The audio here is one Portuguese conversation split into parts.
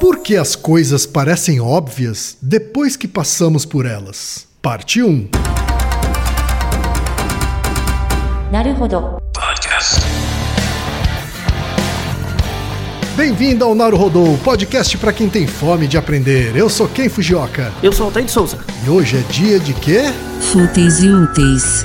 Por que as coisas parecem óbvias depois que passamos por elas? Parte 1. Naruhodo. Podcast. Bem-vindo ao Naruhodo, podcast para quem tem fome de aprender. Eu sou Ken Fujioka. Eu sou Altair de Souza. E hoje é dia de quê? Fúteis e úteis.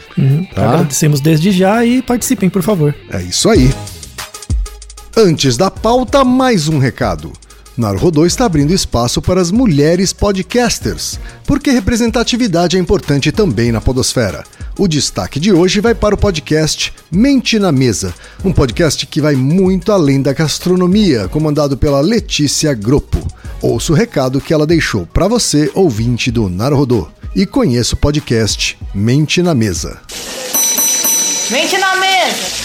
Tá? Agradecemos desde já e participem, por favor. É isso aí. Antes da pauta, mais um recado. Naruhodô está abrindo espaço para as mulheres podcasters, porque representatividade é importante também na podosfera. O destaque de hoje vai para o podcast Mente na Mesa, um podcast que vai muito além da gastronomia, comandado pela Letícia Groppo. Ouça o recado que ela deixou para você, ouvinte do Naruhodô, e conheça o podcast Mente na Mesa. Mente na mesa!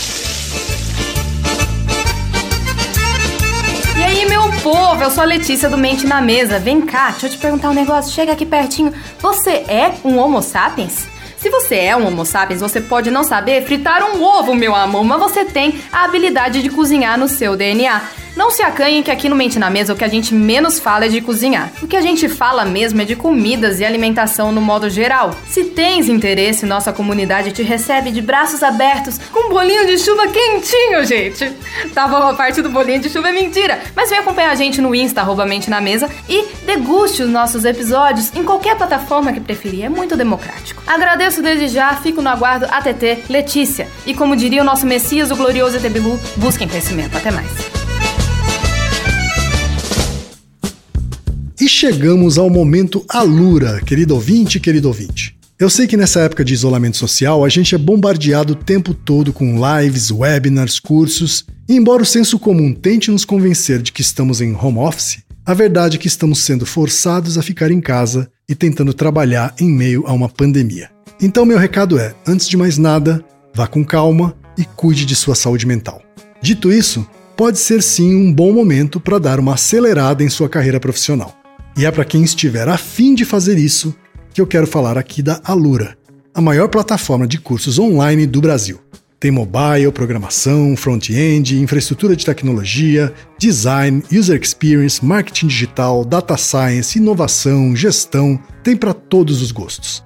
E aí, meu povo, eu sou a Letícia do Mente na Mesa. Vem cá, deixa eu te perguntar um negócio. Chega aqui pertinho. Você é um Homo sapiens? Se você é um Homo sapiens, você pode não saber fritar um ovo, meu amor, mas você tem a habilidade de cozinhar no seu DNA. Não se acanhem que aqui no Mente na Mesa o que a gente menos fala é de cozinhar. O que a gente fala mesmo é de comidas e alimentação no modo geral. Se tens interesse, nossa comunidade te recebe de braços abertos com um bolinho de chuva quentinho, gente. Tá bom, a parte do bolinho de chuva é mentira. Mas vem acompanhar a gente no Insta, arroba Mente na Mesa, e deguste os nossos episódios em qualquer plataforma que preferir. É muito democrático. Agradeço desde já, fico no aguardo ATT Letícia. E como diria o nosso Messias, o glorioso ET busquem conhecimento. Até mais. E chegamos ao momento Alura, querido ouvinte, querido ouvinte. Eu sei que nessa época de isolamento social a gente é bombardeado o tempo todo com lives, webinars, cursos, e embora o senso comum tente nos convencer de que estamos em home office, a verdade é que estamos sendo forçados a ficar em casa e tentando trabalhar em meio a uma pandemia. Então, meu recado é: antes de mais nada, vá com calma e cuide de sua saúde mental. Dito isso, pode ser sim um bom momento para dar uma acelerada em sua carreira profissional. E é para quem estiver afim de fazer isso que eu quero falar aqui da Alura, a maior plataforma de cursos online do Brasil. Tem mobile, programação, front-end, infraestrutura de tecnologia, design, user experience, marketing digital, data science, inovação, gestão, tem para todos os gostos.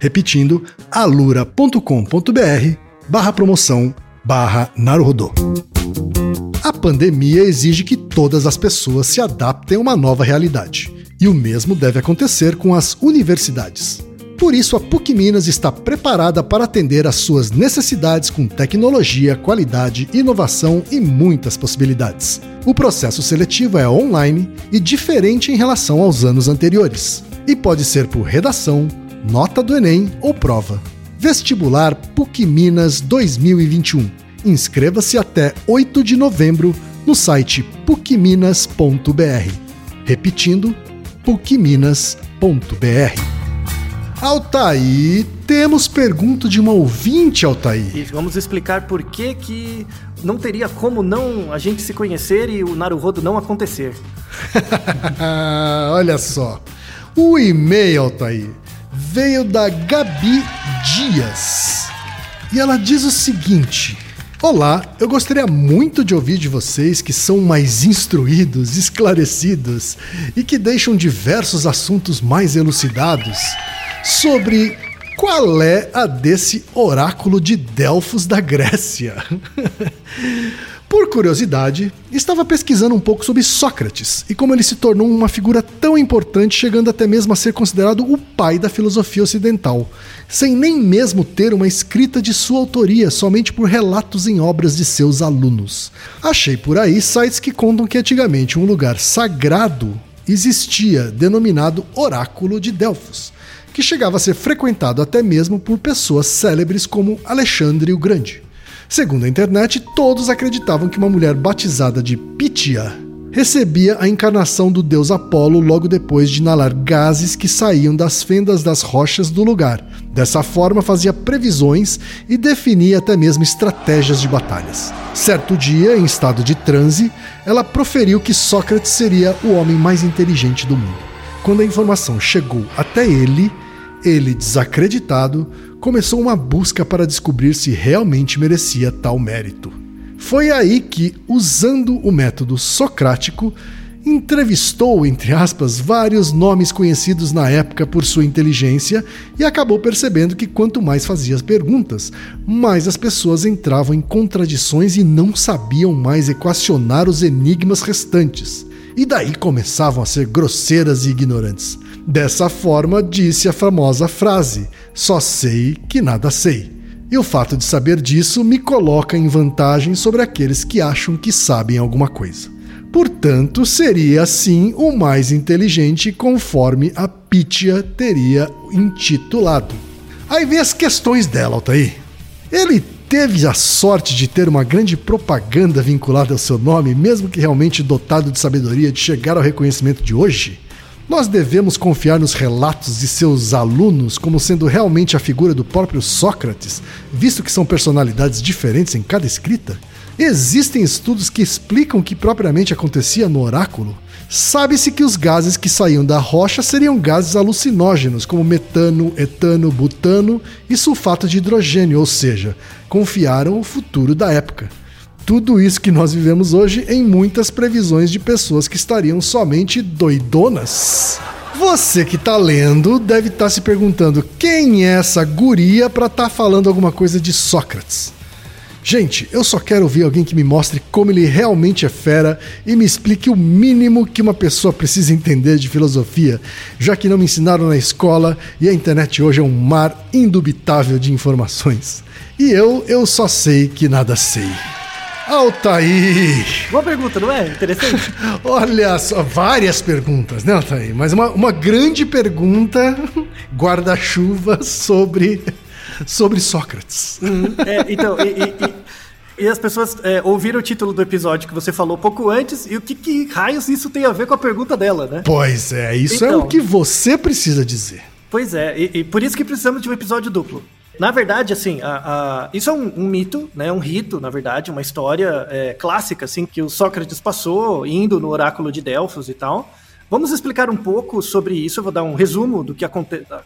Repetindo, alura.com.br barra promoção barra Naruhodô. A pandemia exige que todas as pessoas se adaptem a uma nova realidade. E o mesmo deve acontecer com as universidades. Por isso, a PUC Minas está preparada para atender às suas necessidades com tecnologia, qualidade, inovação e muitas possibilidades. O processo seletivo é online e diferente em relação aos anos anteriores, e pode ser por redação, nota do Enem ou prova. Vestibular PUC Minas 2021. Inscreva-se até 8 de novembro no site pucminas.br. Repetindo, pucminas.br. Altaí, temos pergunta de uma ouvinte, Altaí. E vamos explicar por que que não teria como não a gente se conhecer e o Naruhodo não acontecer. Olha só. O e-mail, Altaí, veio da Gabi Dias. E ela diz o seguinte: Olá, eu gostaria muito de ouvir de vocês que são mais instruídos, esclarecidos e que deixam diversos assuntos mais elucidados sobre qual é a desse oráculo de Delfos da Grécia. Por curiosidade, estava pesquisando um pouco sobre Sócrates e como ele se tornou uma figura tão importante, chegando até mesmo a ser considerado o pai da filosofia ocidental, sem nem mesmo ter uma escrita de sua autoria, somente por relatos em obras de seus alunos. Achei por aí sites que contam que antigamente um lugar sagrado existia, denominado Oráculo de Delfos, que chegava a ser frequentado até mesmo por pessoas célebres como Alexandre o Grande. Segundo a internet, todos acreditavam que uma mulher batizada de Pitia recebia a encarnação do deus Apolo logo depois de inalar gases que saíam das fendas das rochas do lugar. Dessa forma, fazia previsões e definia até mesmo estratégias de batalhas. Certo dia, em estado de transe, ela proferiu que Sócrates seria o homem mais inteligente do mundo. Quando a informação chegou até ele, ele, desacreditado, começou uma busca para descobrir se realmente merecia tal mérito. Foi aí que, usando o método socrático, entrevistou, entre aspas, vários nomes conhecidos na época por sua inteligência e acabou percebendo que quanto mais fazia as perguntas, mais as pessoas entravam em contradições e não sabiam mais equacionar os enigmas restantes. E daí começavam a ser grosseiras e ignorantes. Dessa forma, disse a famosa frase: Só sei que nada sei. E o fato de saber disso me coloca em vantagem sobre aqueles que acham que sabem alguma coisa. Portanto, seria assim o mais inteligente, conforme a Pitia teria intitulado. Aí vem as questões dela, Altair. Ele teve a sorte de ter uma grande propaganda vinculada ao seu nome, mesmo que realmente dotado de sabedoria de chegar ao reconhecimento de hoje? Nós devemos confiar nos relatos de seus alunos como sendo realmente a figura do próprio Sócrates, visto que são personalidades diferentes em cada escrita? Existem estudos que explicam o que propriamente acontecia no oráculo? Sabe-se que os gases que saíam da rocha seriam gases alucinógenos, como metano, etano, butano e sulfato de hidrogênio, ou seja, confiaram o futuro da época. Tudo isso que nós vivemos hoje em muitas previsões de pessoas que estariam somente doidonas. Você que está lendo deve estar tá se perguntando quem é essa guria para estar tá falando alguma coisa de Sócrates. Gente, eu só quero ouvir alguém que me mostre como ele realmente é fera e me explique o mínimo que uma pessoa precisa entender de filosofia, já que não me ensinaram na escola e a internet hoje é um mar indubitável de informações. E eu, eu só sei que nada sei. Altair! Boa pergunta, não é? Interessante. Olha só, várias perguntas, né, Altair? Mas uma, uma grande pergunta, guarda-chuva sobre, sobre Sócrates. Uhum. É, então, e, e, e, as pessoas é, ouviram o título do episódio que você falou pouco antes e o que, que raios isso tem a ver com a pergunta dela, né? Pois é, isso então, é o então. que você precisa dizer. Pois é, e, e por isso que precisamos de um episódio duplo. Na verdade, assim, a, a, isso é um, um, mito, né? Um rito, na verdade, uma história é, clássica, assim, que o Sócrates passou indo no oráculo de Delfos e tal. Vamos explicar um pouco sobre isso. Eu vou dar um resumo do que a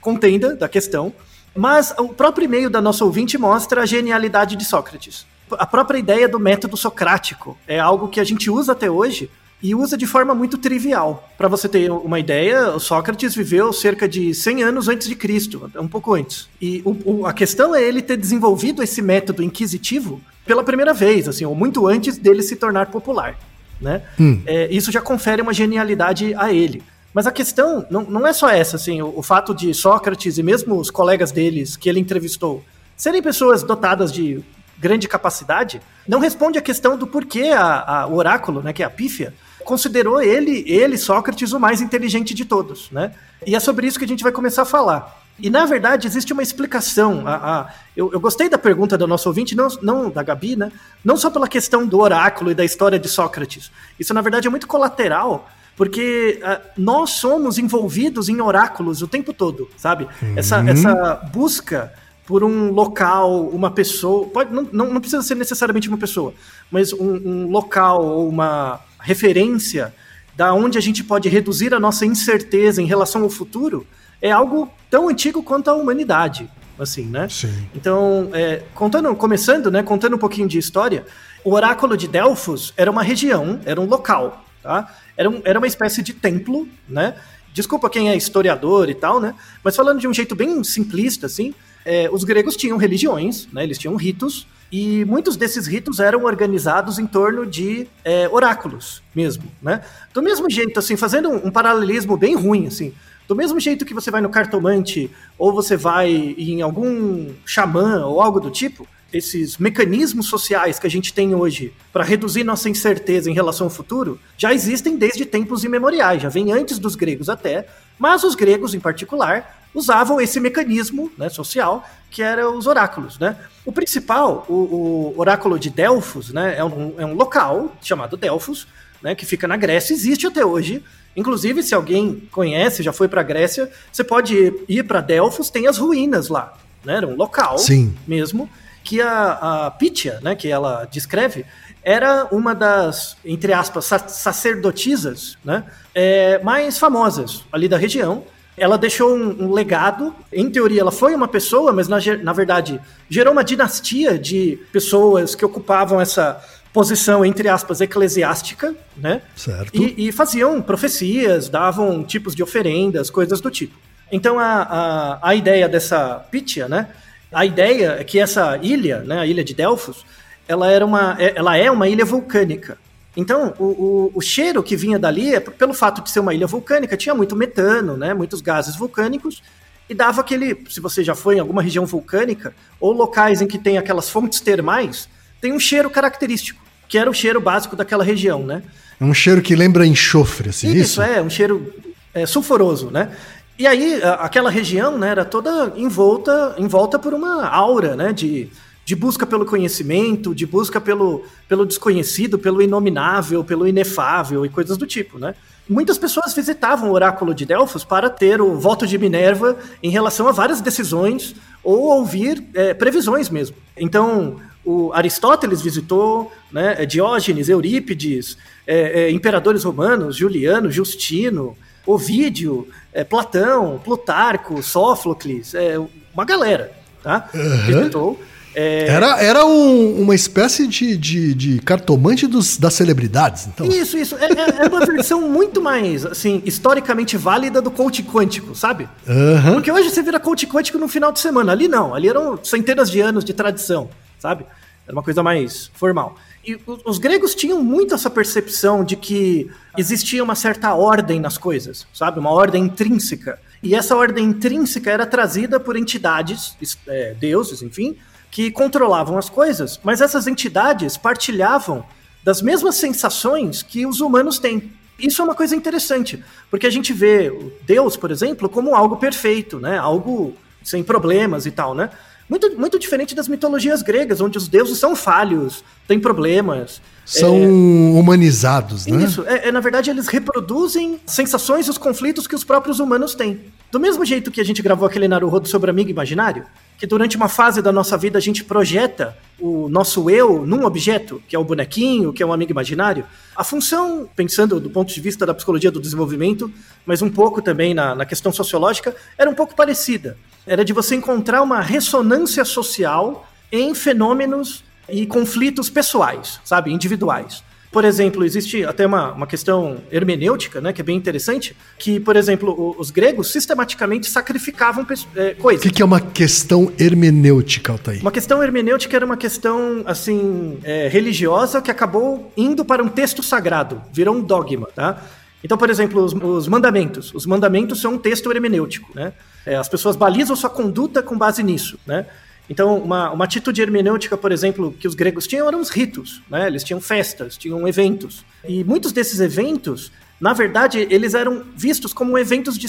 contenda da questão. Mas o próprio e-mail da nossa ouvinte mostra a genialidade de Sócrates. A própria ideia do método socrático é algo que a gente usa até hoje e usa de forma muito trivial. Para você ter uma ideia, o Sócrates viveu cerca de 100 anos antes de Cristo, um pouco antes. E o, o, a questão é ele ter desenvolvido esse método inquisitivo pela primeira vez, assim, ou muito antes dele se tornar popular. Né? Hum. É, isso já confere uma genialidade a ele. Mas a questão não, não é só essa, assim, o, o fato de Sócrates e mesmo os colegas deles que ele entrevistou serem pessoas dotadas de grande capacidade, não responde a questão do porquê a, a, o oráculo, né, que é a pífia, considerou ele, ele, Sócrates, o mais inteligente de todos, né? E é sobre isso que a gente vai começar a falar. E na verdade existe uma explicação. A, a, eu, eu, gostei da pergunta do nosso ouvinte, não, não da Gabi, né? Não só pela questão do oráculo e da história de Sócrates. Isso na verdade é muito colateral, porque uh, nós somos envolvidos em oráculos o tempo todo, sabe? Uhum. Essa, essa busca por um local, uma pessoa, pode, não, não, não precisa ser necessariamente uma pessoa, mas um, um local ou uma referência da onde a gente pode reduzir a nossa incerteza em relação ao futuro, é algo tão antigo quanto a humanidade, assim, né? Sim. Então, é, contando, começando, né, contando um pouquinho de história, o oráculo de Delfos era uma região, era um local, tá? Era, um, era uma espécie de templo, né? Desculpa quem é historiador e tal, né? Mas falando de um jeito bem simplista, assim, é, os gregos tinham religiões, né? Eles tinham ritos, e muitos desses ritos eram organizados em torno de é, oráculos mesmo, né? Do mesmo jeito, assim, fazendo um, um paralelismo bem ruim, assim, do mesmo jeito que você vai no cartomante ou você vai em algum xamã ou algo do tipo, esses mecanismos sociais que a gente tem hoje para reduzir nossa incerteza em relação ao futuro já existem desde tempos imemoriais, já vem antes dos gregos até, mas os gregos em particular usavam esse mecanismo né, social que era os oráculos. Né? O principal, o, o oráculo de Delfos, né, é, um, é um local chamado Delfos, né, que fica na Grécia, existe até hoje, Inclusive, se alguém conhece, já foi para a Grécia, você pode ir, ir para Delfos, tem as ruínas lá, né? Era um local Sim. mesmo que a, a Pitia, né, que ela descreve, era uma das, entre aspas, sacerdotisas né, é, mais famosas ali da região. Ela deixou um, um, legado, em teoria ela foi uma pessoa, mas na, na verdade gerou uma dinastia de pessoas que ocupavam essa posição, entre aspas, eclesiástica, né? Certo. E, e faziam profecias, davam tipos de oferendas, coisas do tipo. Então a, a, a ideia dessa Pitia, né? A ideia é que essa ilha, né, a ilha de Delfos, ela, era uma, é, ela é uma ilha vulcânica. Então, o, o, o, cheiro que vinha dali, é, pelo fato de ser uma ilha vulcânica, tinha muito metano, né, muitos gases vulcânicos, e dava aquele, se você já foi em alguma região vulcânica, ou locais em que tem aquelas fontes termais, tem um cheiro característico, que era o cheiro básico daquela região, né? É um cheiro que lembra enxofre, assim, isso? Isso, é, um cheiro é, sulfuroso, né? E aí, aquela região né, era toda envolta, envolta por uma aura né, de, de busca pelo conhecimento, de busca pelo, pelo desconhecido, pelo inominável, pelo inefável e coisas do tipo, né? Muitas pessoas visitavam o oráculo de Delfos para ter o voto de Minerva em relação a várias decisões ou ouvir é, previsões mesmo. Então, o Aristóteles visitou, né, Diógenes, Eurípides, é, é, imperadores romanos, Juliano, Justino, Ovídio, é, Platão, Plutarco, Sófocles, é, uma galera, tá? Uhum. Visitou. É... Era, era um, uma espécie de, de, de cartomante dos, das celebridades, então. Isso, isso. É, é, é uma versão muito mais, assim, historicamente válida do coach quântico, sabe? Uhum. Porque hoje você vira coach quântico no final de semana. Ali não, ali eram centenas de anos de tradição, sabe? Era uma coisa mais formal. E os gregos tinham muito essa percepção de que existia uma certa ordem nas coisas, sabe? Uma ordem intrínseca. E essa ordem intrínseca era trazida por entidades, é, deuses, enfim, que controlavam as coisas, mas essas entidades partilhavam das mesmas sensações que os humanos têm. Isso é uma coisa interessante, porque a gente vê Deus, por exemplo, como algo perfeito, né? Algo sem problemas e tal, né? Muito, muito diferente das mitologias gregas, onde os deuses são falhos, têm problemas. São é, humanizados, né? Isso, é, é, na verdade eles reproduzem sensações e os conflitos que os próprios humanos têm. Do mesmo jeito que a gente gravou aquele Naruhodo sobre amigo imaginário, que durante uma fase da nossa vida a gente projeta o nosso eu num objeto, que é o bonequinho, que é um amigo imaginário, a função, pensando do ponto de vista da psicologia do desenvolvimento, mas um pouco também na, na questão sociológica, era um pouco parecida era de você encontrar uma ressonância social em fenômenos e conflitos pessoais, sabe, individuais. Por exemplo, existe até uma, uma questão hermenêutica, né, que é bem interessante, que, por exemplo, os gregos sistematicamente sacrificavam é, coisas. O que, que, é uma questão hermenêutica, Altair? Uma questão hermenêutica era uma questão, assim, é, religiosa que acabou indo para um texto sagrado, virou um dogma, tá? Então, por exemplo, os, os, mandamentos. Os mandamentos são um texto hermenêutico, né? É, as pessoas balizam sua conduta com base nisso, né? Então, uma, uma atitude hermenêutica, por exemplo, que os gregos tinham eram os ritos, né? Eles tinham festas, tinham eventos. E muitos desses eventos, na verdade, eles eram vistos como eventos de,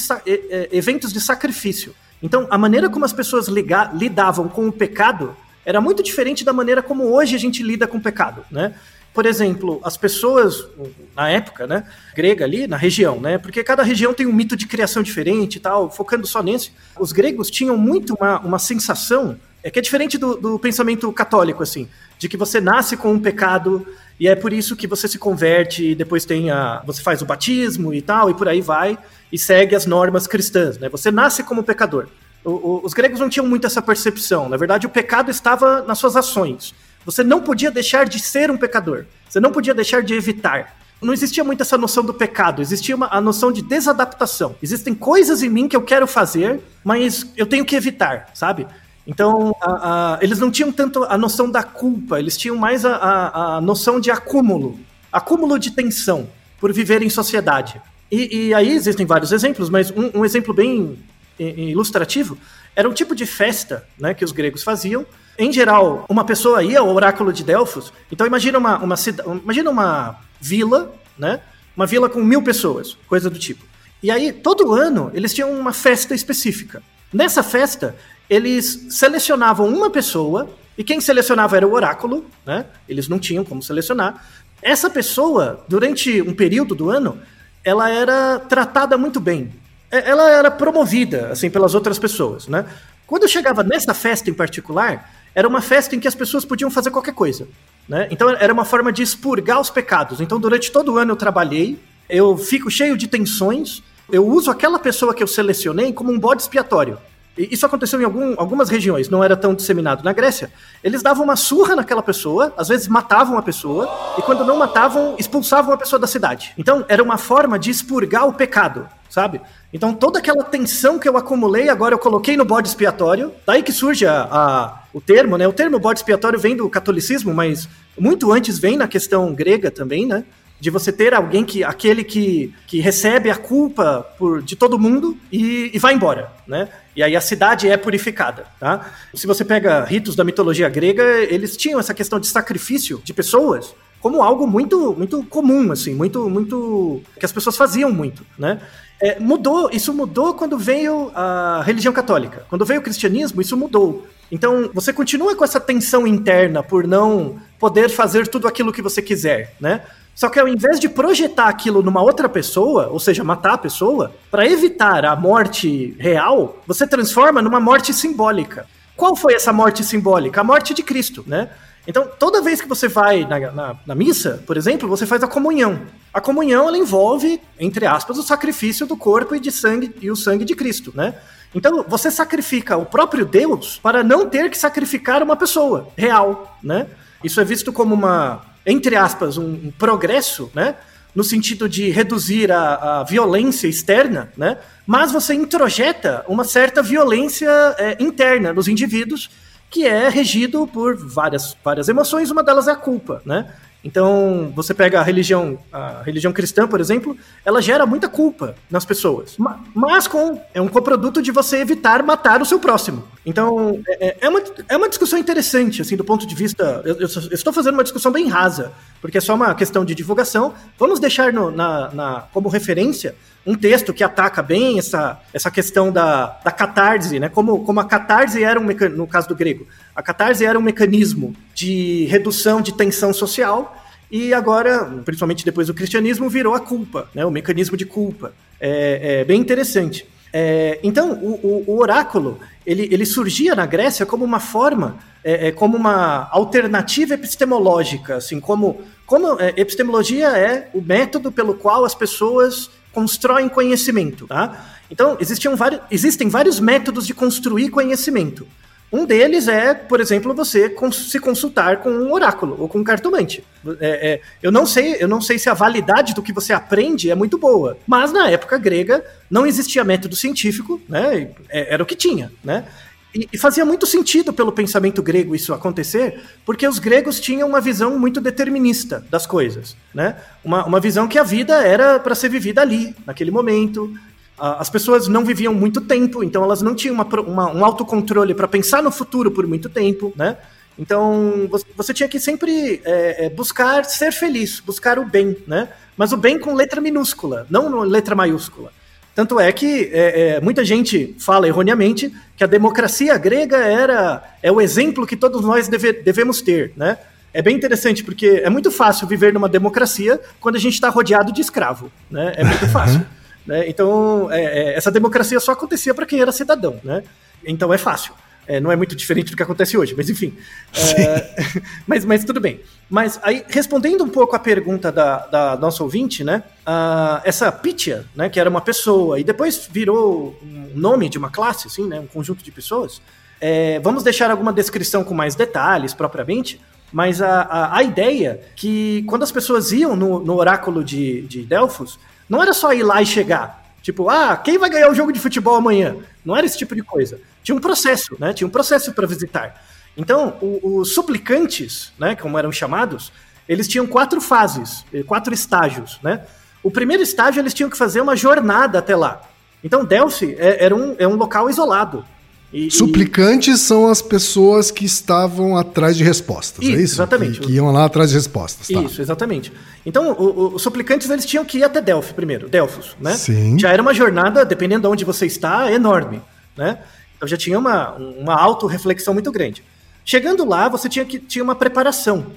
eventos de sacrifício. Então, a maneira como as pessoas lidavam com o pecado era muito diferente da maneira como hoje a gente lida com o pecado, né? Por exemplo, as pessoas, na época, né, grega ali, na região, né, porque cada região tem um mito de criação diferente e tal, focando só nesse, os gregos tinham muito uma, uma sensação, é que é diferente do, do pensamento católico, assim, de que você nasce com um pecado e é por isso que você se converte e depois tem a, você faz o batismo e tal, e por aí vai, e segue as normas cristãs, né, você nasce como pecador. O, o, os gregos não tinham muito essa percepção, na verdade o pecado estava nas suas ações, você não podia deixar de ser um pecador. Você não podia deixar de evitar. Não existia muito essa noção do pecado, existia uma, a noção de desadaptação. Existem coisas em mim que eu quero fazer, mas eu tenho que evitar, sabe? Então, a, a, eles não tinham tanto a noção da culpa, eles tinham mais a, a noção de acúmulo acúmulo de tensão por viver em sociedade. E, e aí existem vários exemplos, mas um, um exemplo bem ilustrativo era um tipo de festa né, que os gregos faziam, em geral, uma pessoa ia ao oráculo de Delfos. Então imagina uma, uma, imagina uma vila, né? Uma vila com mil pessoas, coisa do tipo. E aí, todo ano, eles tinham uma festa específica. Nessa festa, eles selecionavam uma pessoa, e quem selecionava era o oráculo, né? Eles não tinham como selecionar. Essa pessoa, durante um período do ano, ela era tratada muito bem. Ela era promovida, assim, pelas outras pessoas, né? Quando chegava nessa festa em particular, era uma festa em que as pessoas podiam fazer qualquer coisa. Né? Então era uma forma de expurgar os pecados. Então durante todo o ano eu trabalhei, eu fico cheio de tensões, eu uso aquela pessoa que eu selecionei como um bode expiatório. Isso aconteceu em algum, algumas regiões, não era tão disseminado. Na Grécia, eles davam uma surra naquela pessoa, às vezes matavam a pessoa, e quando não matavam, expulsavam a pessoa da cidade. Então era uma forma de expurgar o pecado, sabe? Então toda aquela tensão que eu acumulei, agora eu coloquei no bode expiatório. Daí que surge a, a, o termo, né? O termo bode expiatório vem do catolicismo, mas muito antes vem na questão grega também, né? De você ter alguém que aquele que, que recebe a culpa por, de todo mundo e, e vai embora, né? E aí a cidade é purificada, tá? Se você pega ritos da mitologia grega, eles tinham essa questão de sacrifício de pessoas como algo muito muito comum, assim, muito muito que as pessoas faziam muito, né? É, mudou, isso mudou quando veio a religião católica. Quando veio o cristianismo, isso mudou. Então, você continua com essa tensão interna por não poder fazer tudo aquilo que você quiser, né? Só que ao invés de projetar aquilo numa outra pessoa, ou seja, matar a pessoa, para evitar a morte real, você transforma numa morte simbólica. Qual foi essa morte simbólica? A morte de Cristo, né? Então, toda vez que você vai na, na, na, missa, por exemplo, você faz a comunhão. A comunhão ela envolve, entre aspas, o sacrifício do corpo e de sangue e o sangue de Cristo, né? Então, você sacrifica o próprio Deus para não ter que sacrificar uma pessoa real, né? Isso é visto como uma, entre aspas, um, um progresso, né? No sentido de reduzir a, a, violência externa, né? Mas você introjeta uma certa violência é, interna nos indivíduos que é regido por várias, várias emoções, uma delas é a culpa, né? Então, você pega a religião, a religião cristã, por exemplo, ela gera muita culpa nas pessoas. Mas com é um coproduto de você evitar matar o seu próximo. Então, é, é, é uma, é uma discussão interessante, assim, do ponto de vista. Eu, eu, eu, estou fazendo uma discussão bem rasa, porque é só uma questão de divulgação. Vamos deixar no, na, na, como referência um texto que ataca bem essa, essa questão da, da catarse, né? Como, como a catarse era um no caso do grego, a catarse era um mecanismo de redução de tensão social e agora, principalmente depois do cristianismo, virou a culpa, né? O mecanismo de culpa. É, é bem interessante. É, então, o, o, o, oráculo ele, ele surgia na Grécia como uma forma, é, é como uma alternativa epistemológica, assim como, como é, epistemologia é o método pelo qual as pessoas constroem conhecimento, tá? Então, existiam vários, existem vários métodos de construir conhecimento. Um deles é, por exemplo, você se consultar com um oráculo ou com um cartomante. É, é, eu não sei, eu não sei se a validade do que você aprende é muito boa, mas na época grega não existia método científico, né? É, era o que tinha, né? E, e, fazia muito sentido pelo pensamento grego isso acontecer, porque os gregos tinham uma visão muito determinista das coisas, né? Uma, uma visão que a vida era para ser vivida ali, naquele momento. As pessoas não viviam muito tempo, então elas não tinham uma, uma, um autocontrole para pensar no futuro por muito tempo, né? Então você tinha que sempre é, é, buscar ser feliz, buscar o bem, né? Mas o bem com letra minúscula, não letra maiúscula. Tanto é que é, é, muita gente fala erroneamente que a democracia grega era é o exemplo que todos nós deve, devemos ter, né? É bem interessante porque é muito fácil viver numa democracia quando a gente está rodeado de escravo, né? É muito fácil. né? Então é, é, essa democracia só acontecia para quem era cidadão, né? Então é fácil. É, não é muito diferente do que acontece hoje, mas enfim. É, mas, mas tudo bem. Mas aí, respondendo um pouco a pergunta da, da nossa ouvinte, né? Uh, essa Pitya, né, que era uma pessoa, e depois virou um nome de uma classe, assim, né? Um conjunto de pessoas. É, vamos deixar alguma descrição com mais detalhes, propriamente. Mas a, a, a ideia que quando as pessoas iam no, no oráculo de, de Delfos, não era só ir lá e chegar. Tipo, ah, quem vai ganhar o jogo de futebol amanhã? Não era esse tipo de coisa. Tinha um processo, né? Tinha um processo para visitar. Então, os suplicantes, né, como eram chamados, eles tinham quatro fases, eh, quatro estágios, né? O primeiro estágio eles tinham que fazer uma jornada até lá. Então, Delphi é, era um, é um local isolado. E, Suplicantes e... são as pessoas que estavam atrás de respostas, isso, é isso? Exatamente. Que, que, iam lá atrás de respostas. Tá. Isso, exatamente. Então, o, o, os suplicantes eles tinham que ir até Delphi primeiro, Delfos, né? Sim. Já era uma jornada, dependendo de onde você está, enorme, né? Então já tinha uma, uma auto-reflexão muito grande. Chegando lá, você tinha, que, tinha uma preparação.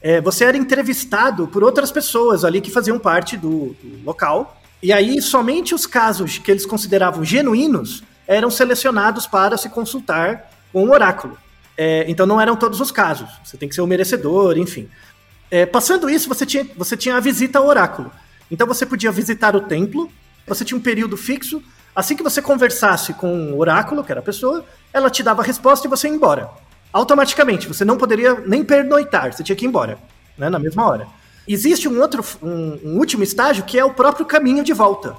É, você era entrevistado por outras pessoas ali que faziam parte do, do local. E aí, somente os casos que eles consideravam genuínos eram selecionados para se consultar com o oráculo. É, então não eram todos os casos. Você tem que ser o um merecedor, enfim. É, passando isso, você tinha, você tinha a visita ao oráculo. Então você podia visitar o templo, você tinha um período fixo. Assim que você conversasse com o oráculo, que era a pessoa, ela te dava a resposta e você ia embora. Automaticamente, você não poderia nem pernoitar, você tinha que ir embora, né, na mesma hora. Existe um outro, um, um último estágio que é o próprio caminho de volta.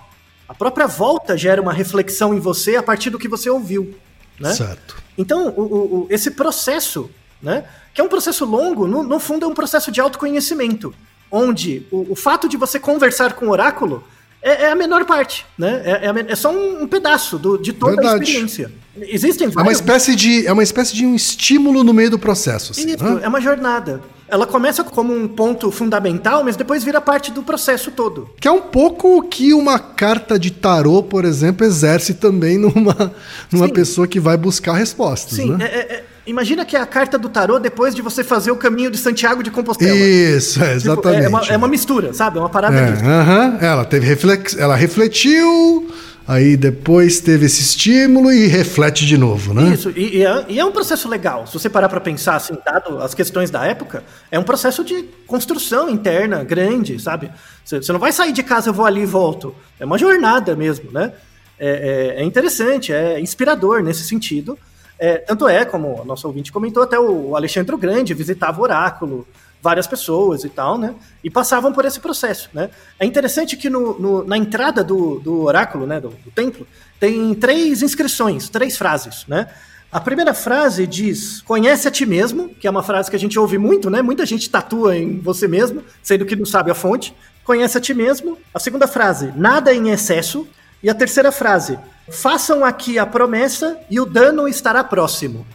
A própria volta gera uma reflexão em você a partir do que você ouviu. Né? Certo. Então, o, o, esse processo, né, que é um processo longo, no, no fundo é um processo de autoconhecimento, onde o, o fato de você conversar com o oráculo é, é a menor parte, né? É, é, é só um, um, pedaço do, de toda Verdade. a experiência. Existem vários... É uma espécie de é uma espécie de um estímulo no meio do processo. Assim, Isso, né? é uma jornada. Ela começa como um ponto fundamental, mas depois vira parte do processo todo. Que é um pouco o que uma carta de tarô, por exemplo, exerce também numa, numa pessoa que vai buscar respostas. Sim, né? é, é, imagina que é a carta do tarô depois de você fazer o caminho de Santiago de Compostela. Isso, é, exatamente. Tipo, é, uma, é, uma, mistura, sabe? É uma parada é, disso. Uh -huh. Ela teve reflex... ela refletiu Aí depois teve esse estímulo e reflete de novo, né? Isso, e, e, é, e é, um processo legal. Se você parar para pensar, assim, dado as questões da época, é um processo de construção interna grande, sabe? Você não vai sair de casa, eu vou ali e volto. É uma jornada mesmo, né? É, é, é interessante, é inspirador nesse sentido. É, tanto é, como o nosso ouvinte comentou, até o Alexandre o Grande visitava o oráculo, várias pessoas e tal, né? E passavam por esse processo, né? É interessante que no, no na entrada do, do oráculo, né, do, do, templo, tem três inscrições, três frases, né? A primeira frase diz: "Conhece a ti mesmo", que é uma frase que a gente ouve muito, né? Muita gente tatua em você mesmo, sendo que não sabe a fonte. Conhece a ti mesmo. A segunda frase: "Nada em excesso". E a terceira frase: "Façam aqui a promessa e o dano estará próximo".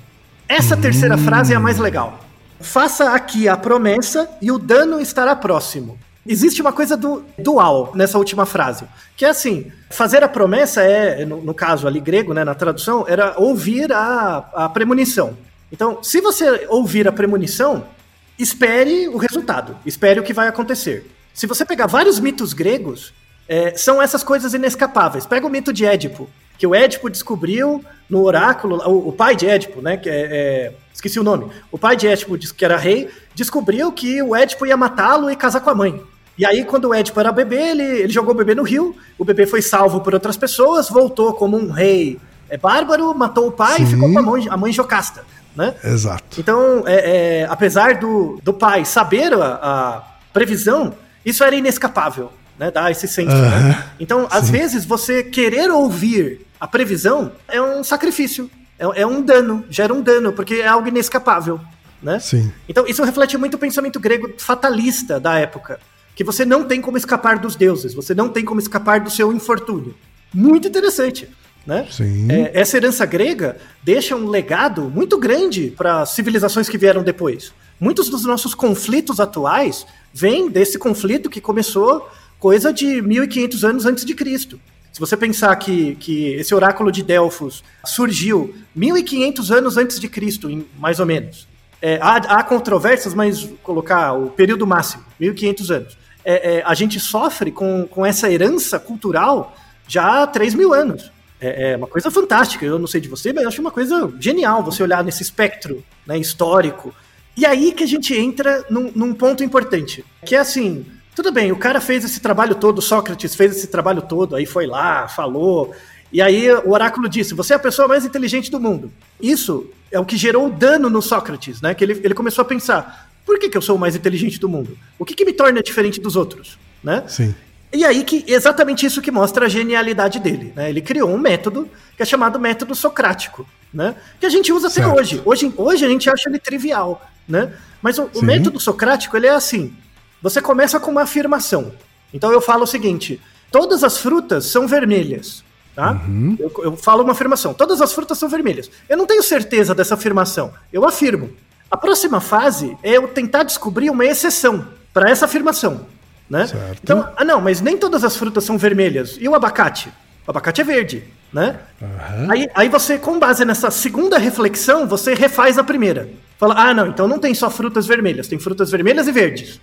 Essa terceira hum. frase é a mais legal. Faça aqui a promessa e o dano estará próximo. Existe uma coisa do, dual nessa última frase, que é assim: fazer a promessa é, no, no caso ali grego, né, na tradução, era ouvir a, a premonição. Então, se você ouvir a premonição, espere o resultado, espere o que vai acontecer. Se você pegar vários mitos gregos, é, são essas coisas inescapáveis. Pega o mito de Édipo, que o Édipo descobriu no oráculo, o, o pai de Édipo, né, que é, é esqueci o nome. O pai de Édipo, que era rei, descobriu que o Édipo ia matá-lo e casar com a mãe. E aí, quando o Édipo era bebê, ele, ele jogou o bebê no rio, o bebê foi salvo por outras pessoas, voltou como um rei é, bárbaro, matou o pai Sim. e ficou com a mãe, a mãe Jocasta. Né? Exato. Então, é, é, apesar do, do pai saber a, a, previsão, isso era inescapável, né? Dar esse senso. Né? Então, Sim. às vezes, você querer ouvir a previsão é um sacrifício. É, é um dano, gera um dano, porque é algo inescapável. Né? Sim. Então, isso reflete muito o pensamento grego fatalista da época. Que você não tem como escapar dos deuses, você não tem como escapar do seu infortúnio. Muito interessante. Né? Sim. É, essa herança grega deixa um legado muito grande para as civilizações que vieram depois. Muitos dos nossos conflitos atuais vêm desse conflito que começou coisa de 1500 anos antes de Cristo. Se você pensar que, que esse oráculo de Delfos surgiu 1500 anos antes de Cristo, em, mais ou menos. É, há, há, controvérsias, mas colocar o período máximo, 1500 anos. É, é, a gente sofre com, com essa herança cultural já há 3 mil anos. É, é, uma coisa fantástica. Eu não sei de você, mas eu acho uma coisa genial você olhar nesse espectro né, histórico. E aí que a gente entra num, num ponto importante, que é assim, tudo bem, o cara fez esse trabalho todo, Sócrates fez esse trabalho todo, aí foi lá, falou. E aí o oráculo disse: Você é a pessoa mais inteligente do mundo. Isso é o que gerou o dano no Sócrates, né? Que ele, ele começou a pensar: por que, que eu sou o mais inteligente do mundo? O que, que me torna diferente dos outros? Né? Sim. E aí que exatamente isso que mostra a genialidade dele. Né? Ele criou um método que é chamado método socrático, né? Que a gente usa até hoje. hoje. Hoje a gente acha ele trivial, né? Mas o, o método socrático ele é assim: você começa com uma afirmação. Então eu falo o seguinte: todas as frutas são vermelhas. Tá? Uhum. Eu, eu falo uma afirmação: todas as frutas são vermelhas. Eu não tenho certeza dessa afirmação. Eu afirmo. A próxima fase é eu tentar descobrir uma exceção para essa afirmação. Né? Certo. Então, ah, não, mas nem todas as frutas são vermelhas. E o abacate? O abacate é verde, né? Uhum. Aí, aí você, com base nessa segunda reflexão, você refaz a primeira. Fala, ah, não, então não tem só frutas vermelhas, tem frutas vermelhas e verdes.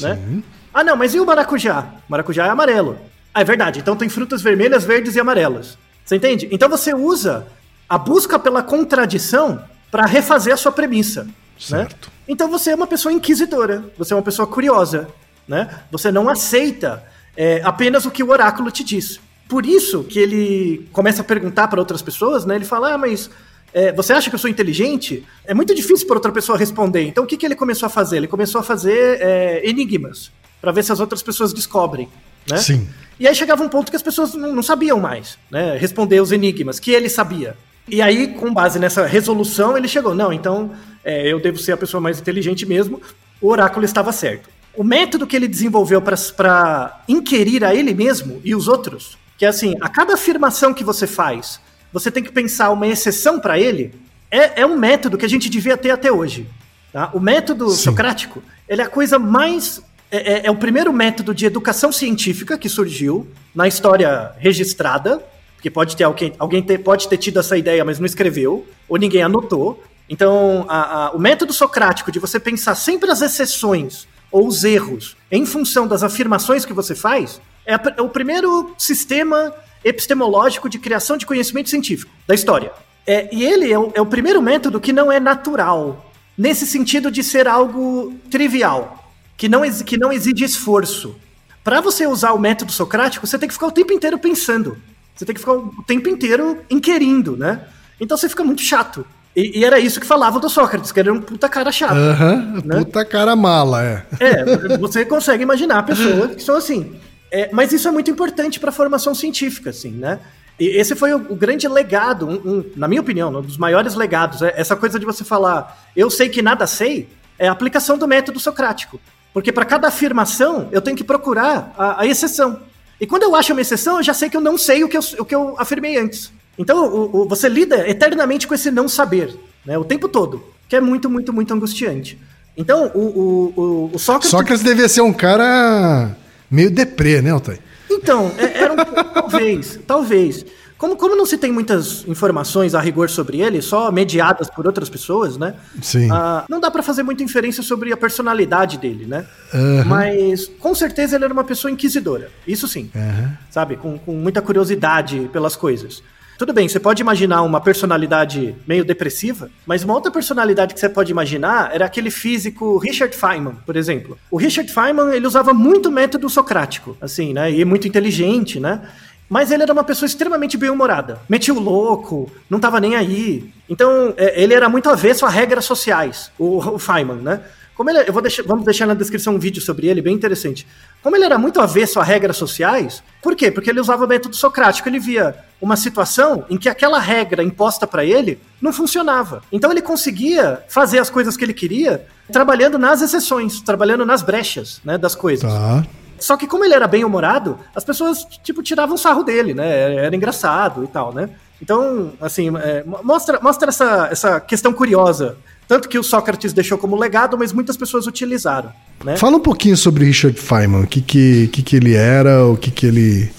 Né? Ah, não, mas e o maracujá? O maracujá é amarelo. Ah, é verdade. Então tem frutas vermelhas, verdes e amarelas. Você entende? Então você usa a busca pela contradição para refazer a sua premissa. Né? Certo. Né? Então você é uma pessoa inquisidora, você é uma pessoa curiosa, né? Você não aceita é, apenas o que o oráculo te diz. Por isso que ele começa a perguntar para outras pessoas, né? Ele fala, ah, mas é, você acha que eu sou inteligente? É muito difícil para outra pessoa responder. Então o que, que ele começou a fazer? Ele começou a fazer é, enigmas para ver se as outras pessoas descobrem. Né? Sim. E aí chegava um ponto que as pessoas não, não sabiam mais né, responder os enigmas que ele sabia. E aí, com base nessa resolução, ele chegou: não, então é, eu devo ser a pessoa mais inteligente mesmo. O oráculo estava certo. O método que ele desenvolveu para inquirir a ele mesmo e os outros, que é assim: a cada afirmação que você faz, você tem que pensar uma exceção para ele, é, é um método que a gente devia ter até hoje. Tá? O método Sim. socrático, ele é a coisa mais. É, é, é, o primeiro método de educação científica que surgiu na história registrada, porque pode ter alguém, alguém ter, pode ter tido essa ideia, mas não escreveu, ou ninguém anotou. Então, a, a, o método socrático de você pensar sempre as exceções ou os erros em função das afirmações que você faz é, a, é o primeiro sistema epistemológico de criação de conhecimento científico da história. É, e ele é o, é o primeiro método que não é natural, nesse sentido de ser algo trivial, que não, que não exige esforço. Para você usar o método socrático, você tem que ficar o tempo inteiro pensando. Você tem que ficar o tempo inteiro inquirindo, né? Então você fica muito chato. E, e, era isso que falavam do Sócrates, que era um puta cara chato. Uhum, né? Puta cara mala, é. É, você consegue imaginar pessoas que são assim. É, mas isso é muito importante para a formação científica, assim, né? E esse foi o, o grande legado, um, um, na minha opinião, um dos maiores legados. É essa coisa de você falar, eu sei que nada sei, é a aplicação do método socrático. Porque para cada afirmação, eu tenho que procurar a, a, exceção. E quando eu acho uma exceção, eu já sei que eu não sei o que eu, o que eu afirmei antes. Então, o, o, você lida eternamente com esse não saber, né? O tempo todo. Que é muito, muito, muito angustiante. Então, o, o, o Sócrates. Sócrates devia ser um cara meio deprê, né, Altair? Então, é, era um, talvez, talvez. Como, como não se tem muitas informações a rigor sobre ele, só mediadas por outras pessoas, né? Sim. Ah, não dá para fazer muita inferência sobre a personalidade dele, né? Uhum. Mas com certeza ele era uma pessoa inquisidora. Isso sim. Uhum. Sabe? Com, com muita curiosidade pelas coisas. Tudo bem, você pode imaginar uma personalidade meio depressiva, mas uma outra personalidade que você pode imaginar era aquele físico Richard Feynman, por exemplo. O Richard Feynman, ele usava muito método socrático, assim, né? E muito inteligente, né? Mas ele era uma pessoa extremamente bem-humorada. Metia o louco, não tava nem aí. Então, é, ele era muito avesso a regras sociais, o, o Feynman, né? Como ele, eu vou deixar, vamos deixar na descrição um vídeo sobre ele, bem interessante. Como ele era muito avesso a regras sociais, por quê? Porque ele usava o método socrático. Ele via uma situação em que aquela regra imposta para ele não funcionava. Então ele conseguia fazer as coisas que ele queria trabalhando nas exceções, trabalhando nas brechas né, das coisas. Tá. Só que como ele era bem humorado, as pessoas tipo tiravam sarro dele, né? Era engraçado e tal, né? Então, assim, é, mostra, mostra essa, essa questão curiosa tanto que o Sócrates deixou como legado, mas muitas pessoas utilizaram. Né? Fala um pouquinho sobre Richard Feynman, o que, que, que, que ele era, o que, que ele.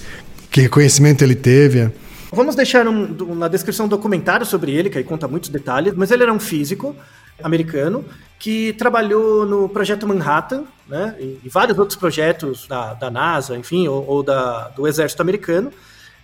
Que reconhecimento ele teve? Vamos deixar um, na descrição um documentário sobre ele, que aí conta muitos detalhes, mas ele era um físico americano que trabalhou no projeto Manhattan, né, e, vários outros projetos da, da NASA, enfim, ou, ou da, do exército americano,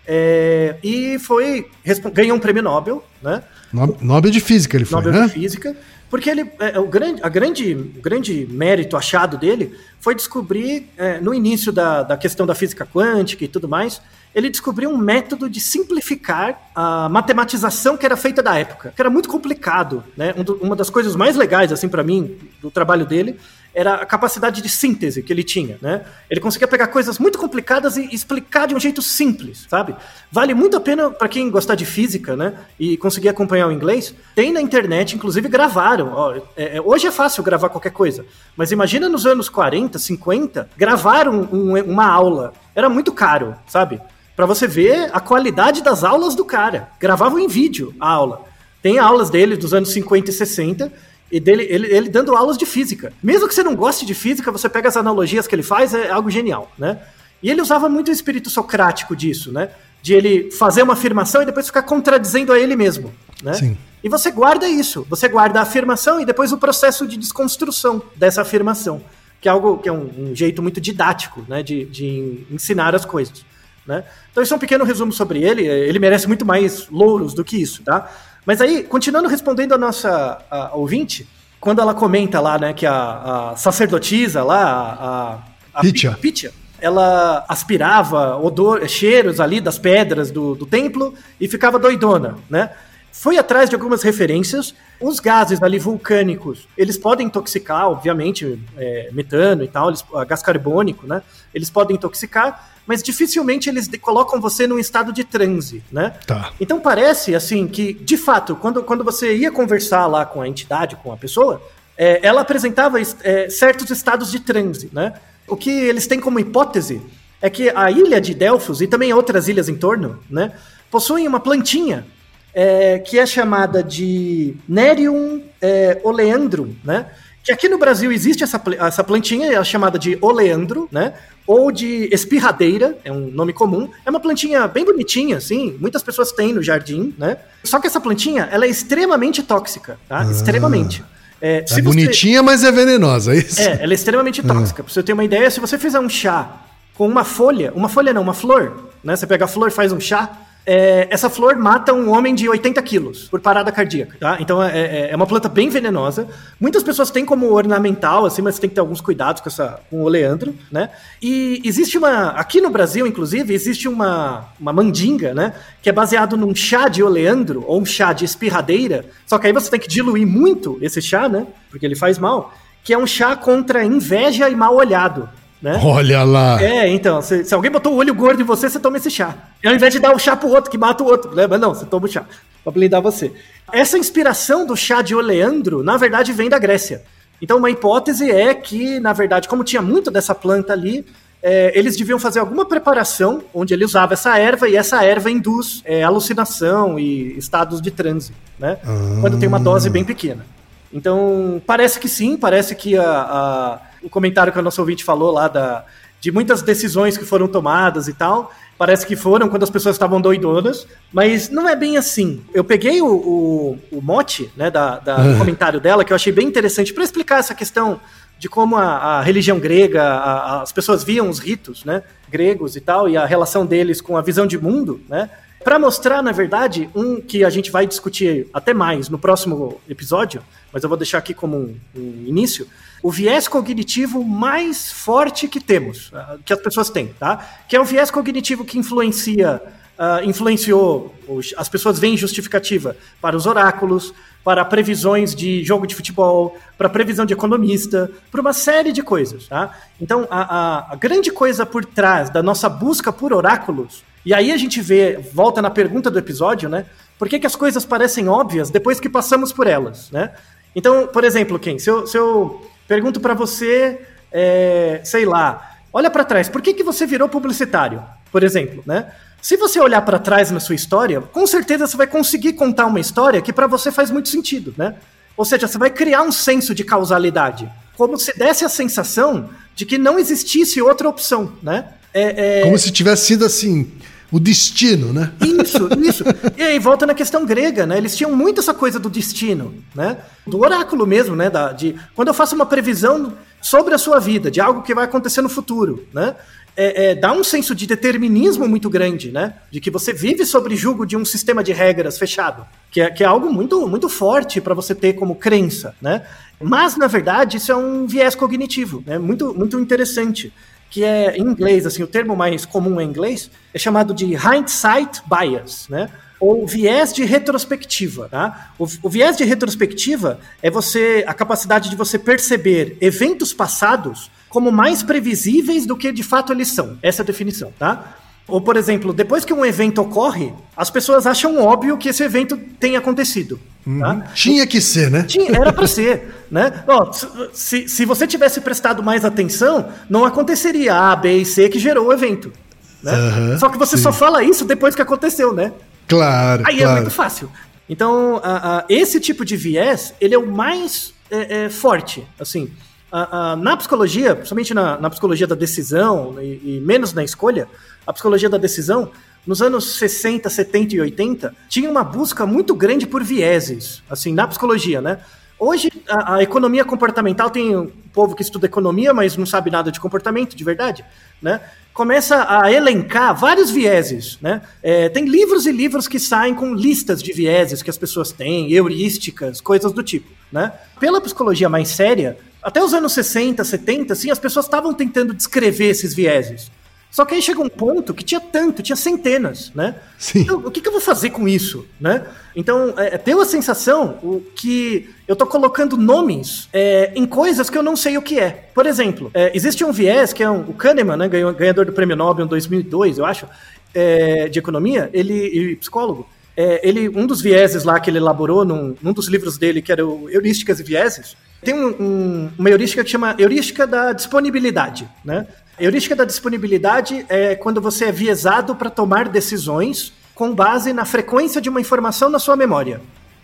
é, e foi ganhou um prêmio Nobel, né? Nobel de Física ele foi, Nobel né? de Física, porque ele, é, o, grande, a grande, o grande mérito achado dele foi descobrir, é, no início da, da questão da física quântica e tudo mais, ele descobriu um método de simplificar a matematização que era feita da época, que era muito complicado, né? Um do, uma das coisas mais legais, assim, para mim, do trabalho dele, era a capacidade de síntese que ele tinha, né? Ele conseguia pegar coisas muito complicadas e explicar de um jeito simples, sabe? Vale muito a pena para quem gostar de física, né? E conseguir acompanhar o inglês. Tem na internet, inclusive gravaram. Ó, é, é hoje é fácil gravar qualquer coisa, mas imagina nos anos 40, 50, gravaram um, uma aula. Era muito caro, sabe? para você ver a qualidade das aulas do cara. Gravavam em vídeo a aula. Tem aulas dele dos anos 50 e 60 e dele, ele, ele dando aulas de física. Mesmo que você não goste de física, você pega as analogias que ele faz, é algo genial, né? E ele usava muito o espírito socrático disso, né? De ele fazer uma afirmação e depois ficar contradizendo a ele mesmo, né? Sim. E você guarda isso, você guarda a afirmação e depois o processo de desconstrução dessa afirmação, que é algo que é um, um jeito muito didático, né? De, de ensinar as coisas. Né? Então, isso é um pequeno resumo sobre ele. Ele merece muito mais louros do que isso, tá? Mas aí, continuando respondendo a nossa a, a ouvinte, quando ela comenta lá, né, que a, a sacerdotisa lá, a, a Pitya. Pitya, ela aspirava odor, cheiros ali das pedras do, do templo e ficava doidona, né? Fui atrás de algumas referências. Os gases ali vulcânicos, eles podem intoxicar, obviamente, é, metano e tal, eles, gás carbônico, né? Eles podem intoxicar, mas dificilmente eles colocam você num estado de transe, né? Tá. Então parece, assim, que, de fato, quando, quando você ia conversar lá com a entidade, com a pessoa, é, ela apresentava é, certos estados de transe, né? O que eles têm como hipótese é que a ilha de Delfos e também outras ilhas em torno, né, possuem uma plantinha é, que é chamada de Nerium é, oleandrum, né? Que aqui no Brasil existe essa, essa plantinha, é chamada de oleandro, né? Ou de espirradeira, é um nome comum. É uma plantinha bem bonitinha, assim, muitas pessoas têm no jardim, né? Só que essa plantinha, ela é extremamente tóxica, tá? Ah. Extremamente. É, é bonitinha, você... mas é venenosa, é isso? É, ela é extremamente ah. tóxica. Pra você ter uma ideia, se você fizer um chá com uma folha, uma folha não, uma flor, né? Você pega a flor e faz um chá, é, essa flor mata um homem de 80 quilos por parada cardíaca, tá? Então é, é, é, uma planta bem venenosa. Muitas pessoas têm como ornamental, assim, mas tem que ter alguns cuidados com, essa, com o oleandro, né? E existe uma. Aqui no Brasil, inclusive, existe uma, uma mandinga, né? Que é baseado num chá de oleandro ou um chá de espirradeira. Só que aí você tem que diluir muito esse chá, né? Porque ele faz mal. Que é um chá contra inveja e mal olhado. Né? Olha lá. É, então, se, se, alguém botou o olho gordo em você, você toma esse chá. E ao invés de dar o chá pro outro, que mata o outro, né? Mas não, você toma o chá, pra blindar você. Essa inspiração do chá de oleandro, na verdade, vem da Grécia. Então, uma hipótese é que, na verdade, como tinha muito dessa planta ali, é, eles deviam fazer alguma preparação onde ele usava essa erva e essa erva induz é, alucinação e estados de transe, né? Ah. Quando tem uma dose bem pequena. Então, parece que sim, parece que a, a o comentário que a nossa ouvinte falou lá da, de muitas decisões que foram tomadas e tal. Parece que foram quando as pessoas estavam doidonas, mas não é bem assim. Eu peguei o, o, o mote né, da, da do comentário dela, que eu achei bem interessante, para explicar essa questão de como a, a religião grega, a, as pessoas viam os ritos né, gregos e tal, e a relação deles com a visão de mundo, né? Para mostrar, na verdade, um que a gente vai discutir até mais no próximo episódio, mas eu vou deixar aqui como um, um início, o viés cognitivo mais forte que temos, ah, que as pessoas têm, tá? Que é o viés cognitivo que influencia, uh, influenciou, as pessoas veem justificativa para os oráculos, para previsões de jogo de futebol, para previsão de economista, para uma série de coisas, tá? Então, a, a, a grande coisa por trás da nossa busca por oráculos, e aí a gente vê, volta na pergunta do episódio, né? Por que, que as coisas parecem óbvias depois que passamos por elas, né? Então, por exemplo, quem? Se eu, se eu Pergunto para você, é, sei lá, olha para trás, por que, que você virou publicitário, por exemplo, né? Se você olhar para trás na sua história, com certeza você vai conseguir contar uma história que para você faz muito sentido, né? Ou seja, você vai criar um senso de causalidade, como se desse a sensação de que não existisse outra opção, né? É, é... Como se tivesse sido assim, o destino, né? Isso, isso. E aí volta na questão grega, né? Eles tinham muito essa coisa do destino, né? Do oráculo mesmo, né? Da, de, quando eu faço uma previsão sobre a sua vida, de algo que vai acontecer no futuro, né? É, é, dá um senso de determinismo muito grande, né? De que você vive sobre julgo de um sistema de regras fechado, que é, que é algo muito, muito forte para você ter como crença, né? Mas, na verdade, isso é um viés cognitivo, né? Muito, muito interessante que é em inglês, assim, o termo mais comum em inglês é chamado de hindsight bias, né? Ou viés de retrospectiva, tá? O, o, viés de retrospectiva é você a capacidade de você perceber eventos passados como mais previsíveis do que de fato eles são. Essa é a definição, tá? Ou, por exemplo, depois que um evento ocorre, as pessoas acham óbvio que esse evento tenha acontecido. Uhum. Tá? Tinha que ser, né? Tinha, era para ser. Né? Ó, se, se você tivesse prestado mais atenção, não aconteceria A, B e C que gerou o evento. Né? Uhum, só que você sim. só fala isso depois que aconteceu, né? Claro. Aí é claro. é muito fácil. Então, a, a, esse tipo de viés, ele é o mais é, é, forte, assim. A, na psicologia, principalmente na, na psicologia da decisão e, e menos na escolha, a psicologia da decisão, nos anos 60, 70 e 80, tinha uma busca muito grande por vieses, assim, na psicologia, né? Hoje, a, a, economia comportamental tem um povo que estuda economia, mas não sabe nada de comportamento, de verdade, né? Começa a elencar vários vieses, né? É, tem livros e livros que saem com listas de vieses que as pessoas têm, heurísticas, coisas do tipo, né? Pela psicologia mais séria, até os anos 60, 70, assim, as pessoas estavam tentando descrever esses vieses. Só que aí chegou um ponto que tinha tanto, tinha centenas, né? Sim. Então, o que, que, eu vou fazer com isso, né? Então, é, deu a sensação o, que eu tô colocando nomes é, em coisas que eu não sei o que é. Por exemplo, é, existe um viés que é um, o Kahneman, né, ganhador do Prêmio Nobel em 2002, eu acho, é, de economia, ele e psicólogo, é, ele, um dos vieses lá que ele elaborou num, num dos livros dele, que era o Heurísticas e Vieses, tem um, um, uma heurística que chama heurística da disponibilidade, né? Heurística da disponibilidade é quando você é viesado para tomar decisões com base na frequência de uma informação na sua memória,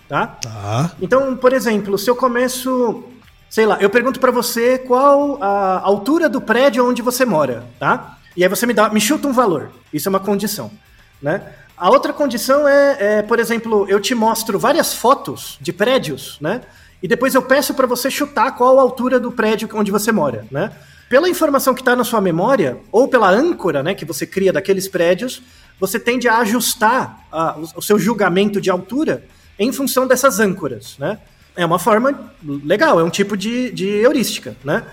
tá? Tá. Então, por exemplo, se eu começo, sei lá, eu pergunto para você qual a altura do prédio onde você mora, tá? E aí você me dá, me chuta um valor. Isso é uma condição, né? A outra condição é, é por exemplo, eu te mostro várias fotos de prédios, né? E depois eu peço para você chutar qual a altura do prédio onde você mora, né? Pela informação que está na sua memória, ou pela âncora né, que você cria daqueles prédios, você tende a ajustar a, o, o seu julgamento de altura em função dessas âncoras, né? É uma forma legal, é um tipo de, de heurística, né?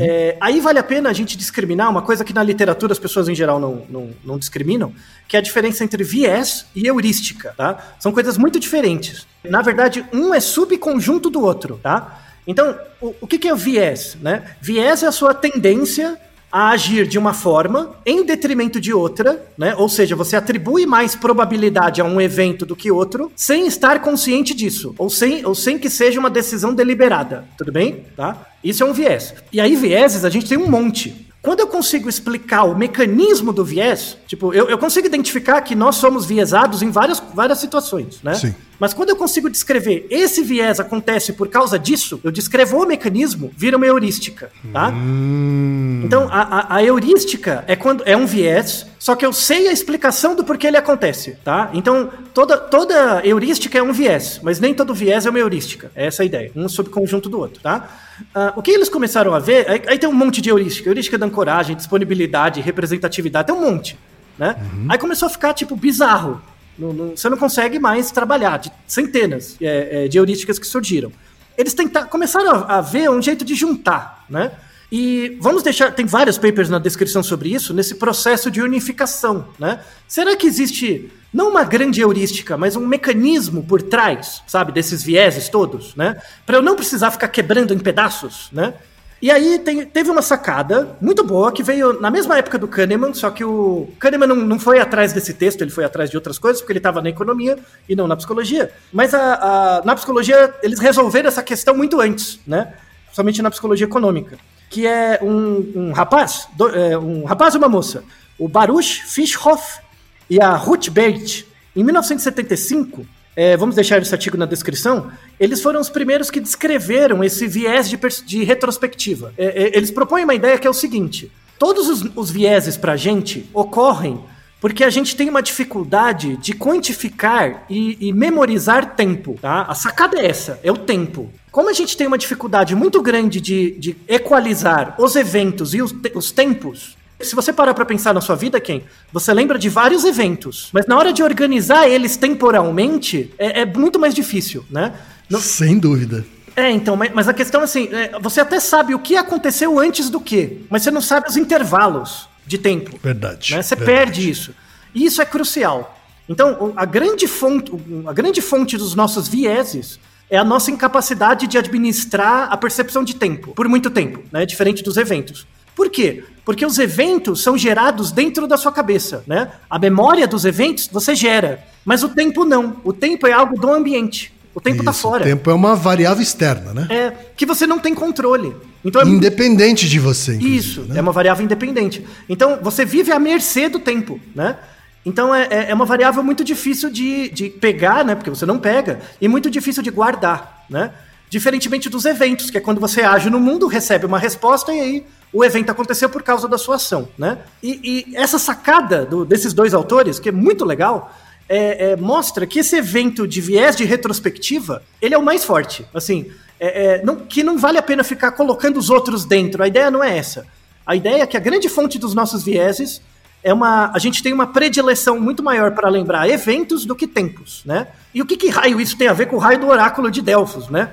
É, aí vale a pena a gente discriminar uma coisa que na literatura as pessoas em geral não, não, não, discriminam, que é a diferença entre viés e heurística, tá? São coisas muito diferentes. Na verdade, um é subconjunto do outro, tá? Então, o, o que, que é o viés? Né? Viés é a sua tendência a agir de uma forma em detrimento de outra, né? Ou seja, você atribui mais probabilidade a um evento do que outro, sem estar consciente disso, ou sem, ou sem que seja uma decisão deliberada. Tudo bem? Tá? Isso é um viés. E aí, vieses, a gente tem um monte. Quando eu consigo explicar o mecanismo do viés, tipo, eu, eu consigo identificar que nós somos viesados em várias, várias situações, né? Sim. Mas quando eu consigo descrever esse viés acontece por causa disso, eu descrevo o mecanismo, vira uma heurística, tá? Hum. Então, a, a, a, heurística é quando é um viés, só que eu sei a explicação do porquê ele acontece, tá? Então, toda, toda heurística é um viés, mas nem todo viés é uma heurística. É essa a ideia, um subconjunto do outro, tá? Uh, o que eles começaram a ver, aí, aí, tem um monte de heurística, heurística da ancoragem, disponibilidade, representatividade, tem um monte, né? Uhum. Aí começou a ficar, tipo, bizarro. Não, não, você não consegue mais trabalhar, de centenas é, é, de heurísticas que surgiram. Eles tentaram, começaram a, a, ver um jeito de juntar, né? E vamos deixar, tem vários papers na descrição sobre isso, nesse processo de unificação, né? Será que existe não uma grande heurística, mas um mecanismo por trás, sabe, desses vieses todos, né? Para eu não precisar ficar quebrando em pedaços, né? E aí tem, teve uma sacada muito boa que veio na mesma época do Kahneman, só que o Kahneman não, não foi atrás desse texto, ele foi atrás de outras coisas, porque ele estava na economia e não na psicologia. Mas a, a, na psicologia eles resolveram essa questão muito antes, né? Somente na psicologia econômica. Que é um, um rapaz, do, é, um rapaz e uma moça, o Baruch Fischhoff e a Ruth Bert, em 1975, é, vamos deixar esse artigo na descrição, eles foram os primeiros que descreveram esse viés de, de retrospectiva. É, é, eles propõem uma ideia que é o seguinte: todos os, os vieses para a gente ocorrem Porque a gente tem uma dificuldade de quantificar e, e, memorizar tempo, tá? A sacada é essa, é o tempo. Como a gente tem uma dificuldade muito grande de, de equalizar os eventos e os, os tempos, se você parar para pensar na sua vida, quem? Você lembra de vários eventos, mas na hora de organizar eles temporalmente, é, é muito mais difícil, né? Sem dúvida. É, então, mas, mas a questão assim, é, você até sabe o que aconteceu antes do que, mas você não sabe os intervalos de tempo. Verdade. Né? Você verdade. perde isso. E isso é crucial. Então, a grande fonte, a grande fonte dos nossos vieses é a nossa incapacidade de administrar a percepção de tempo por muito tempo, né? Diferente dos eventos. Por quê? Porque os eventos são gerados dentro da sua cabeça, né? A memória dos eventos você gera, mas o tempo não. O tempo é algo do ambiente. O tempo está fora. O tempo é uma variável externa, né? É, que você não tem controle. Então, é independente de você. Isso, né? é uma variável independente. Então, você vive à mercê do tempo, né? Então, é, é, é uma variável muito difícil de, de pegar, né? Porque você não pega, e muito difícil de guardar, né? Diferentemente dos eventos, que é quando você age no mundo, recebe uma resposta e aí o evento aconteceu por causa da sua ação, né? E, e essa sacada do, desses dois autores, que é muito legal, é, é, mostra que esse evento de viés de retrospectiva, ele é o mais forte. Assim, é, é, não, que não vale a pena ficar colocando os outros dentro. A ideia não é essa. A ideia é que a grande fonte dos nossos vieses é uma. A gente tem uma predileção muito maior para lembrar eventos do que tempos, né? E o que, que, raio isso tem a ver com o raio do oráculo de Delfos, né?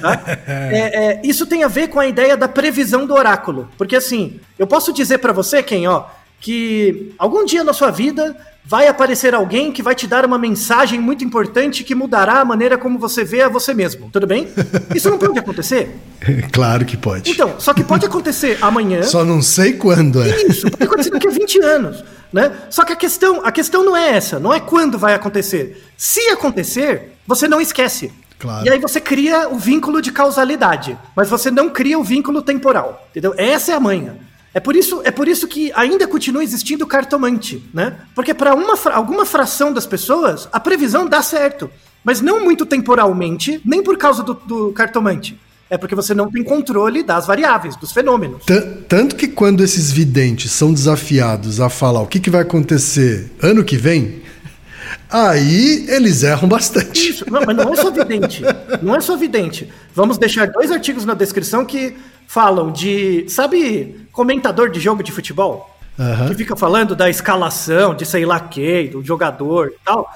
Tá? é, é, isso tem a ver com a ideia da previsão do oráculo. Porque assim, eu posso dizer para você, quem, ó, que algum dia na sua vida vai aparecer alguém que vai te dar uma mensagem muito importante que mudará a maneira como você vê a você mesmo. Tudo bem? Isso não pode acontecer? Claro que pode. Então, só que pode acontecer amanhã. Só não sei quando é. Isso, pode acontecer daqui a 20 anos. Né? Só que a questão, a questão não é essa, não é quando vai acontecer. Se acontecer, você não esquece. Claro. E aí você cria o vínculo de causalidade, mas você não cria o vínculo temporal. Entendeu? Essa é a manha. É por isso, é por isso que ainda continua existindo cartomante, né? Porque para alguma fração das pessoas, a previsão dá certo. Mas não muito temporalmente, nem por causa do, do cartomante. É porque você não tem controle das variáveis, dos fenômenos. Tanto que quando esses videntes são desafiados a falar o que, que vai acontecer ano que vem, aí eles erram bastante. Isso, não, mas não é só vidente. Não é só vidente. Vamos deixar dois artigos na descrição que falam de. Sabe, comentador de jogo de futebol? Uhum. Que fica falando da escalação, de sei lá quem, do jogador e tal.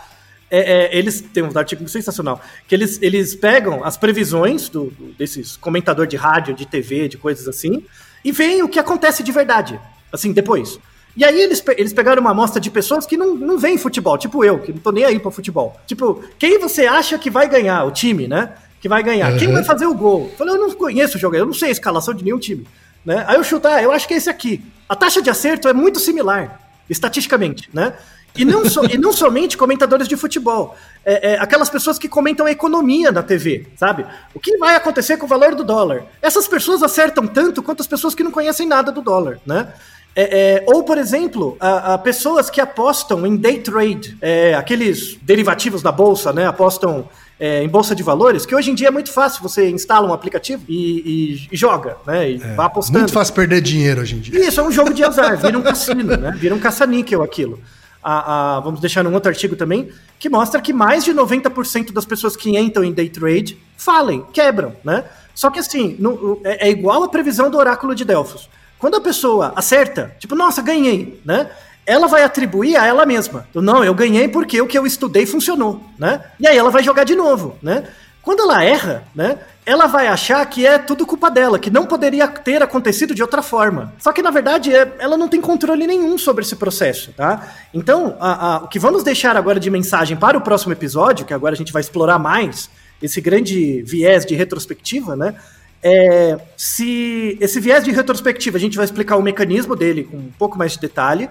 É, é, eles têm um artigo sensacional. Que eles, eles pegam as previsões do, do, desses comentador de rádio, de TV, de coisas assim, e veem o que acontece de verdade. Assim, depois. E aí eles, eles pegaram uma amostra de pessoas que não, não veem futebol, tipo eu, que não tô nem aí pra futebol. Tipo, quem você acha que vai ganhar? O time, né? Que vai ganhar. Uhum. Quem vai fazer o gol? Eu falei, eu não conheço o jogo, eu não sei a escalação de nenhum time. Né? Aí eu chutar, ah, eu acho que é esse aqui. A taxa de acerto é muito similar, estatisticamente, né? E não, so, e não somente comentadores de futebol. É, é, aquelas pessoas que comentam a economia na TV, sabe? O que vai acontecer com o valor do dólar? Essas pessoas acertam tanto quanto as pessoas que não conhecem nada do dólar, né? É, é, ou, por exemplo, a, a, pessoas que apostam em day trade, é, aqueles derivativos da bolsa, né? Apostam é, em bolsa de valores, que hoje em dia é muito fácil. Você instala um aplicativo e, e, e joga, né? E é, vai apostando. Muito fácil perder dinheiro hoje em dia. Isso, é um jogo de azar, vira um cassino, né? Vira um caça-níquel aquilo. A, a, vamos deixar num outro artigo também, que mostra que mais de 90% das pessoas que entram em day trade falem, quebram, né? Só que assim, no, é, é igual a previsão do oráculo de Delfos. Quando a pessoa acerta, tipo, nossa, ganhei, né? Ela vai atribuir a ela mesma. Não, eu ganhei porque o que eu estudei funcionou, né? E aí ela vai jogar de novo, né? Quando ela erra, né? Ela vai achar que é tudo culpa dela, que não poderia ter acontecido de outra forma. Só que na verdade é, ela não tem controle nenhum sobre esse processo, tá? Então, a, a, o que vamos deixar agora de mensagem para o próximo episódio, que agora a gente vai explorar mais esse grande viés de retrospectiva, né? É, se esse viés de retrospectiva, a gente vai explicar o mecanismo dele com um pouco mais de detalhe,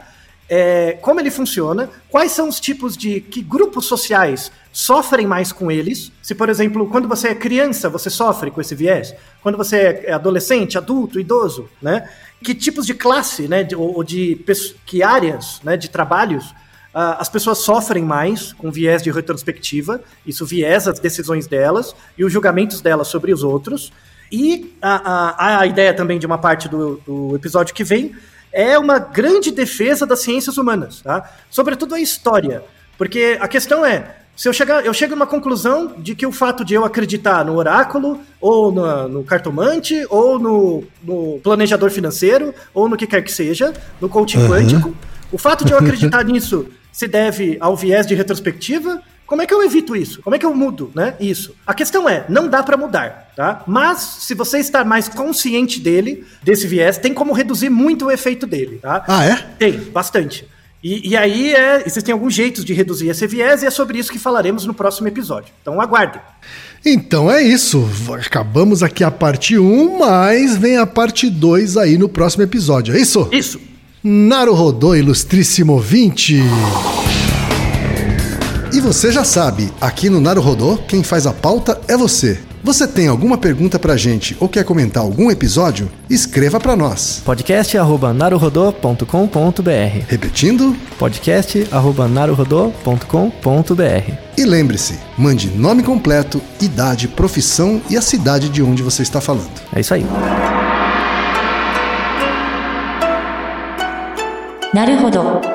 é, como ele funciona, quais são os tipos de que grupos sociais sofrem mais com eles. Se, por exemplo, quando você é criança, você sofre com esse viés, quando você é adolescente, adulto, idoso, né? Que tipos de classe, né, de, ou de que áreas, né, de trabalhos uh, as pessoas sofrem mais com viés de retrospectiva, isso viés as decisões delas e os julgamentos delas sobre os outros. E a, a, a ideia também de uma parte do, do episódio que vem é uma grande defesa das ciências humanas, tá? Sobretudo a história. Porque a questão é, se eu chegar, eu chego a uma conclusão de que o fato de eu acreditar no oráculo, ou no, no cartomante, ou no, no, planejador financeiro, ou no que quer que seja, no coaching uhum. quântico, o fato de eu acreditar nisso se deve ao viés de retrospectiva, como é que eu evito isso? Como é que eu mudo, né? Isso. A questão é, não dá para mudar, tá? Mas se você está mais consciente dele, desse viés, tem como reduzir muito o efeito dele, tá? Ah, é? Tem, bastante. E, e aí é, existem alguns jeitos de reduzir esse viés e é sobre isso que falaremos no próximo episódio. Então aguardem. Então é isso. Acabamos aqui a parte 1, mas vem a parte 2 aí no próximo episódio, é isso? Isso. Naruhodô, ilustríssimo 20. E você já sabe, aqui no Naruhodô, quem faz a pauta é você. Você tem alguma pergunta pra gente ou quer comentar algum episódio? Escreva pra nós. podcast@naruhodô.com.br. Repetindo? podcast@naruhodô.com.br. E lembre-se, mande nome completo, idade, profissão e a cidade de onde você está falando. É isso aí. Naruhodo.